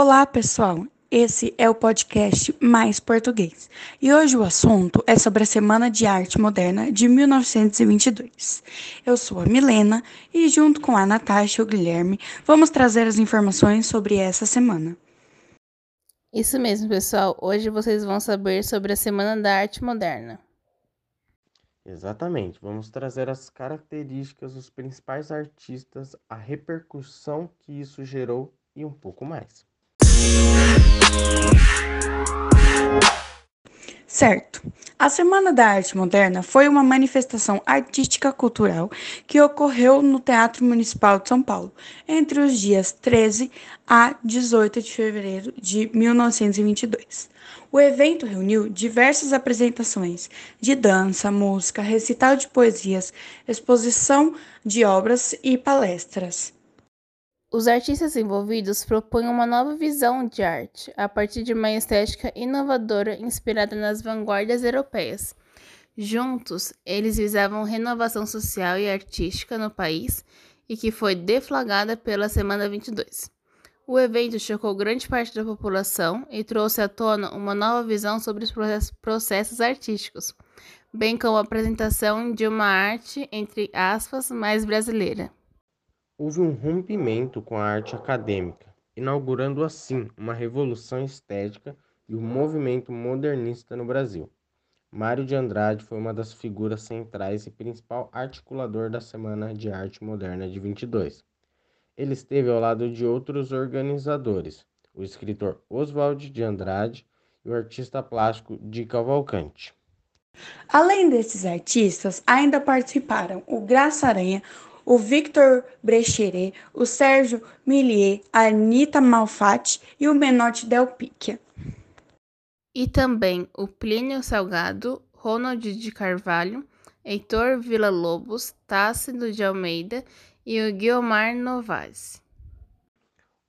Olá, pessoal! Esse é o podcast Mais Português e hoje o assunto é sobre a Semana de Arte Moderna de 1922. Eu sou a Milena e, junto com a Natasha e o Guilherme, vamos trazer as informações sobre essa semana. Isso mesmo, pessoal. Hoje vocês vão saber sobre a Semana da Arte Moderna. Exatamente, vamos trazer as características dos principais artistas, a repercussão que isso gerou e um pouco mais. Certo. A Semana da Arte Moderna foi uma manifestação artística cultural que ocorreu no Teatro Municipal de São Paulo entre os dias 13 a 18 de fevereiro de 1922. O evento reuniu diversas apresentações de dança, música, recital de poesias, exposição de obras e palestras. Os artistas envolvidos propõem uma nova visão de arte, a partir de uma estética inovadora inspirada nas vanguardas europeias. Juntos, eles visavam renovação social e artística no país e que foi deflagrada pela Semana 22. O evento chocou grande parte da população e trouxe à tona uma nova visão sobre os processos artísticos, bem como a apresentação de uma arte, entre aspas, mais brasileira houve um rompimento com a arte acadêmica, inaugurando assim uma revolução estética e o um movimento modernista no Brasil. Mário de Andrade foi uma das figuras centrais e principal articulador da Semana de Arte Moderna de 22. Ele esteve ao lado de outros organizadores, o escritor Oswald de Andrade e o artista plástico Di Cavalcante. Além desses artistas, ainda participaram o Graça Aranha, o Victor Brecheret, o Sérgio Millier, a Anitta Malfatti e o Menotti Del Picchia. E também o Plínio Salgado, Ronald de Carvalho, Heitor Villa-Lobos, Tássilo de Almeida e o Guiomar Novaes.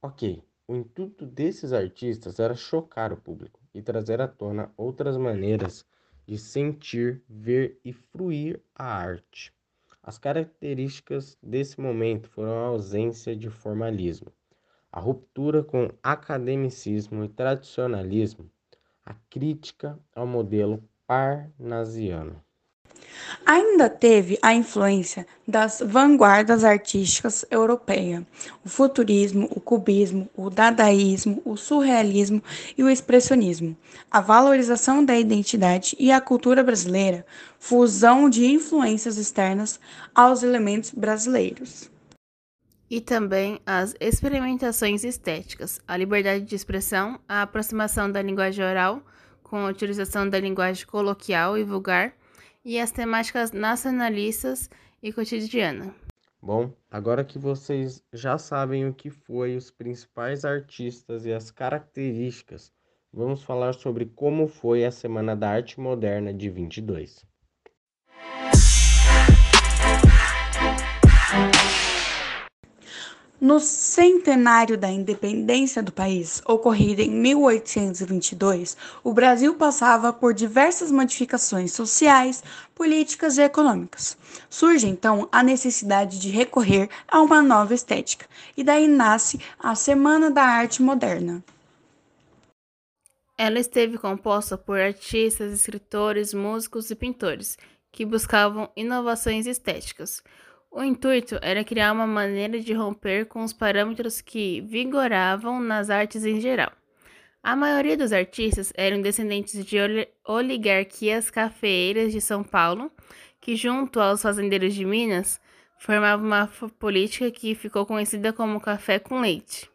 Ok, o intuito desses artistas era chocar o público e trazer à tona outras maneiras de sentir, ver e fruir a arte. As características desse momento foram a ausência de formalismo, a ruptura com academicismo e tradicionalismo, a crítica ao modelo parnasiano. Ainda teve a influência das vanguardas artísticas europeias, o futurismo, o cubismo, o dadaísmo, o surrealismo e o expressionismo, a valorização da identidade e a cultura brasileira, fusão de influências externas aos elementos brasileiros. E também as experimentações estéticas, a liberdade de expressão, a aproximação da linguagem oral com a utilização da linguagem coloquial e vulgar e as temáticas nacionalistas e cotidiana. Bom, agora que vocês já sabem o que foi os principais artistas e as características, vamos falar sobre como foi a Semana da Arte Moderna de 22. No centenário da independência do país, ocorrido em 1822, o Brasil passava por diversas modificações sociais, políticas e econômicas. Surge então a necessidade de recorrer a uma nova estética, e daí nasce a Semana da Arte Moderna. Ela esteve composta por artistas, escritores, músicos e pintores que buscavam inovações estéticas. O intuito era criar uma maneira de romper com os parâmetros que vigoravam nas artes em geral. A maioria dos artistas eram descendentes de oligarquias cafeeiras de São Paulo, que, junto aos fazendeiros de Minas, formavam uma política que ficou conhecida como café com leite.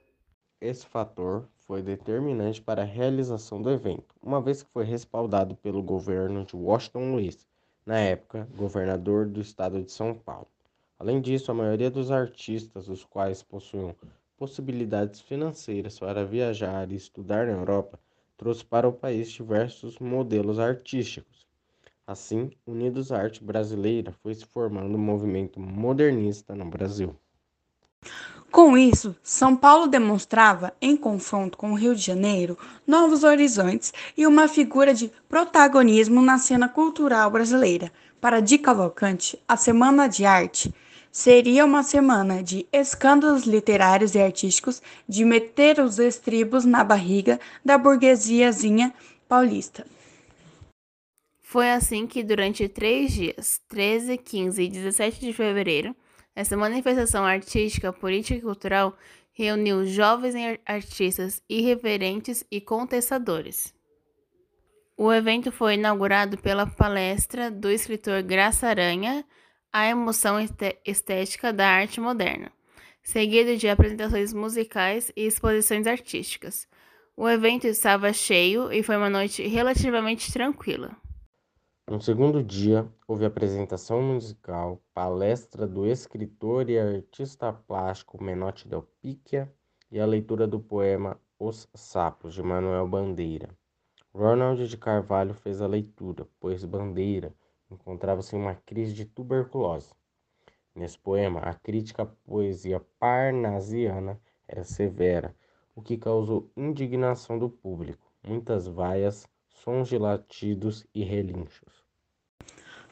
Esse fator foi determinante para a realização do evento, uma vez que foi respaldado pelo governo de Washington Luiz, na época governador do estado de São Paulo. Além disso, a maioria dos artistas, os quais possuíam possibilidades financeiras para viajar e estudar na Europa, trouxe para o país diversos modelos artísticos. Assim, Unidos Arte Brasileira foi se formando um movimento modernista no Brasil. Com isso, São Paulo demonstrava, em confronto com o Rio de Janeiro, novos horizontes e uma figura de protagonismo na cena cultural brasileira. Para Di Cavalcante, a Semana de Arte seria uma semana de escândalos literários e artísticos, de meter os estribos na barriga da burguesiazinha paulista. Foi assim que, durante três dias, 13, 15 e 17 de fevereiro, essa manifestação artística, política e cultural reuniu jovens artistas irreverentes e contestadores. O evento foi inaugurado pela palestra do escritor Graça Aranha, A Emoção Estética da Arte Moderna, seguido de apresentações musicais e exposições artísticas. O evento estava cheio e foi uma noite relativamente tranquila. No segundo dia, houve apresentação musical, palestra do escritor e artista plástico Menotti Del Picchia e a leitura do poema Os Sapos, de Manuel Bandeira. Ronald de Carvalho fez a leitura, pois Bandeira encontrava-se em uma crise de tuberculose. Nesse poema, a crítica à poesia parnasiana era severa, o que causou indignação do público, muitas vaias, sons de latidos e relinchos.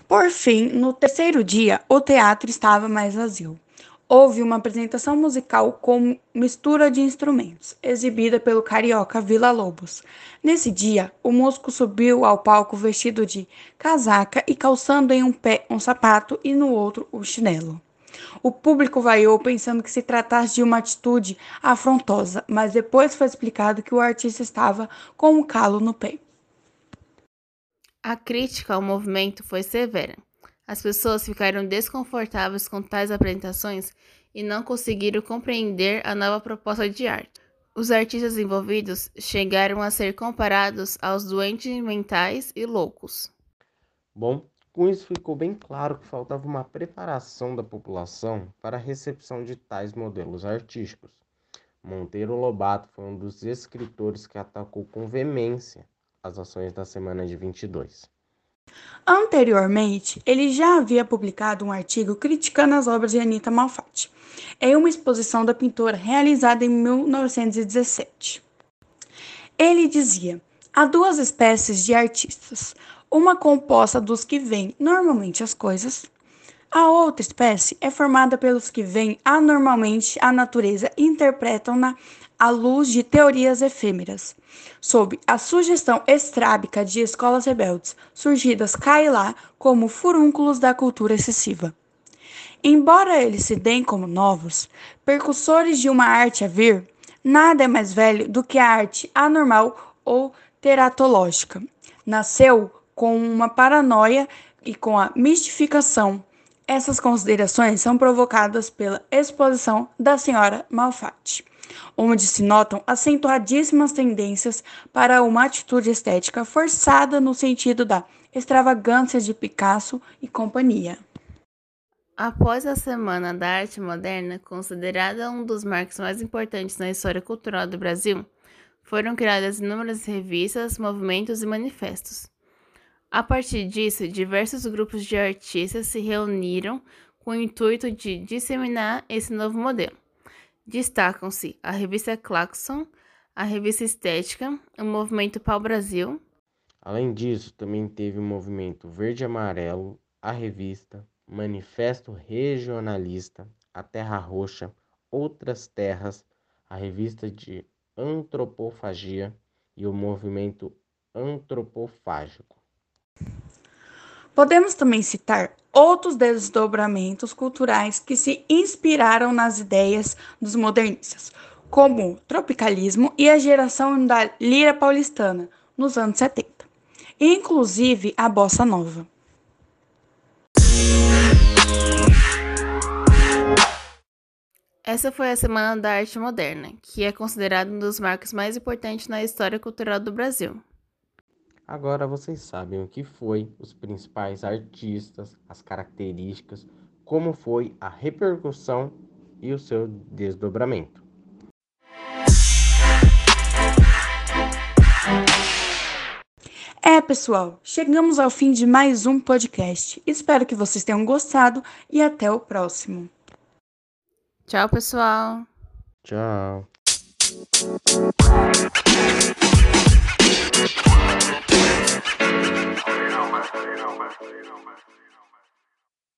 Por fim, no terceiro dia, o teatro estava mais vazio houve uma apresentação musical com mistura de instrumentos, exibida pelo carioca Vila Lobos. Nesse dia, o músico subiu ao palco vestido de casaca e calçando em um pé um sapato e no outro o um chinelo. O público vaiou pensando que se tratasse de uma atitude afrontosa, mas depois foi explicado que o artista estava com um calo no pé. A crítica ao movimento foi severa. As pessoas ficaram desconfortáveis com tais apresentações e não conseguiram compreender a nova proposta de arte. Os artistas envolvidos chegaram a ser comparados aos doentes mentais e loucos. Bom, com isso ficou bem claro que faltava uma preparação da população para a recepção de tais modelos artísticos. Monteiro Lobato foi um dos escritores que atacou com veemência as ações da semana de 22. Anteriormente, ele já havia publicado um artigo criticando as obras de Anita Malfatti, em uma exposição da pintora realizada em 1917. Ele dizia: há duas espécies de artistas, uma composta dos que veem normalmente as coisas, a outra espécie é formada pelos que veem anormalmente a natureza e interpretam-na à luz de teorias efêmeras, sob a sugestão estrábica de escolas rebeldes, surgidas cá e lá como furúnculos da cultura excessiva. Embora eles se deem como novos, percussores de uma arte a vir, nada é mais velho do que a arte anormal ou teratológica. Nasceu com uma paranoia e com a mistificação. Essas considerações são provocadas pela exposição da senhora Malfatti onde se notam acentuadíssimas tendências para uma atitude estética forçada no sentido da extravagância de Picasso e companhia. Após a Semana da Arte Moderna, considerada um dos marcos mais importantes na história cultural do Brasil, foram criadas inúmeras revistas, movimentos e manifestos. A partir disso, diversos grupos de artistas se reuniram com o intuito de disseminar esse novo modelo. Destacam-se a revista Claxon, a revista Estética, o movimento Pau Brasil. Além disso, também teve o movimento Verde Amarelo, a revista, Manifesto Regionalista, a Terra Roxa, Outras Terras, a revista de Antropofagia e o movimento antropofágico. Podemos também citar outros desdobramentos culturais que se inspiraram nas ideias dos modernistas, como o tropicalismo e a geração da lira paulistana nos anos 70, inclusive a bossa nova. Essa foi a Semana da Arte Moderna, que é considerada um dos marcos mais importantes na história cultural do Brasil. Agora vocês sabem o que foi, os principais artistas, as características, como foi a repercussão e o seu desdobramento. É, pessoal, chegamos ao fim de mais um podcast. Espero que vocês tenham gostado e até o próximo. Tchau, pessoal. Tchau. You know, man. You.